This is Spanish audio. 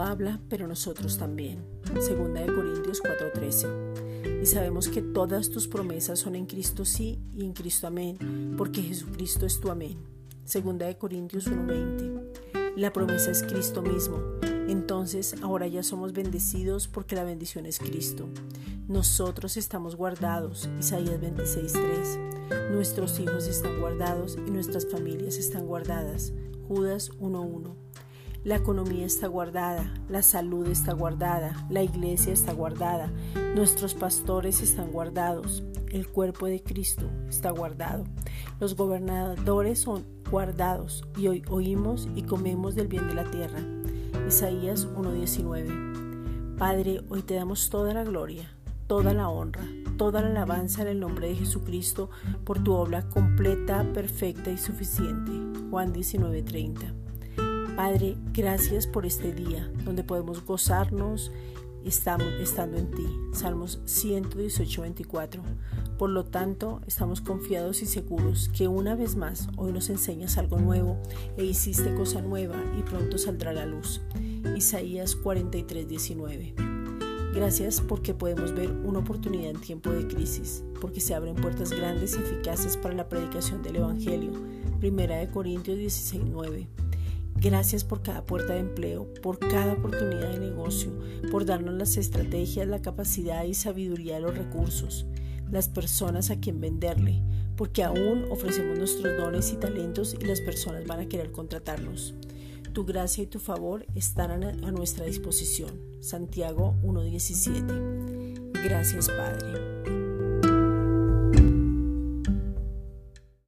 habla, pero nosotros también. Segunda de Corintios 4:13. Y sabemos que todas tus promesas son en Cristo sí y en Cristo amén, porque Jesucristo es tu amén. Segunda de Corintios 1:20. La promesa es Cristo mismo. Entonces ahora ya somos bendecidos porque la bendición es Cristo. Nosotros estamos guardados. Isaías 26:3. Nuestros hijos están guardados y nuestras familias están guardadas. Judas 1:1. La economía está guardada, la salud está guardada, la iglesia está guardada, nuestros pastores están guardados, el cuerpo de Cristo está guardado, los gobernadores son guardados y hoy oímos y comemos del bien de la tierra. Isaías 1:19. Padre, hoy te damos toda la gloria, toda la honra, toda la alabanza en el nombre de Jesucristo por tu obra completa, perfecta y suficiente. Juan 19:30. Padre, gracias por este día donde podemos gozarnos estamos, estando en ti. Salmos 118, 24. Por lo tanto, estamos confiados y seguros que una vez más hoy nos enseñas algo nuevo e hiciste cosa nueva y pronto saldrá la luz. Isaías 43, 19. Gracias porque podemos ver una oportunidad en tiempo de crisis, porque se abren puertas grandes y eficaces para la predicación del Evangelio. Primera de Corintios 16, 9. Gracias por cada puerta de empleo, por cada oportunidad de negocio, por darnos las estrategias, la capacidad y sabiduría de los recursos, las personas a quien venderle, porque aún ofrecemos nuestros dones y talentos y las personas van a querer contratarnos. Tu gracia y tu favor están a nuestra disposición. Santiago 1.17. Gracias Padre.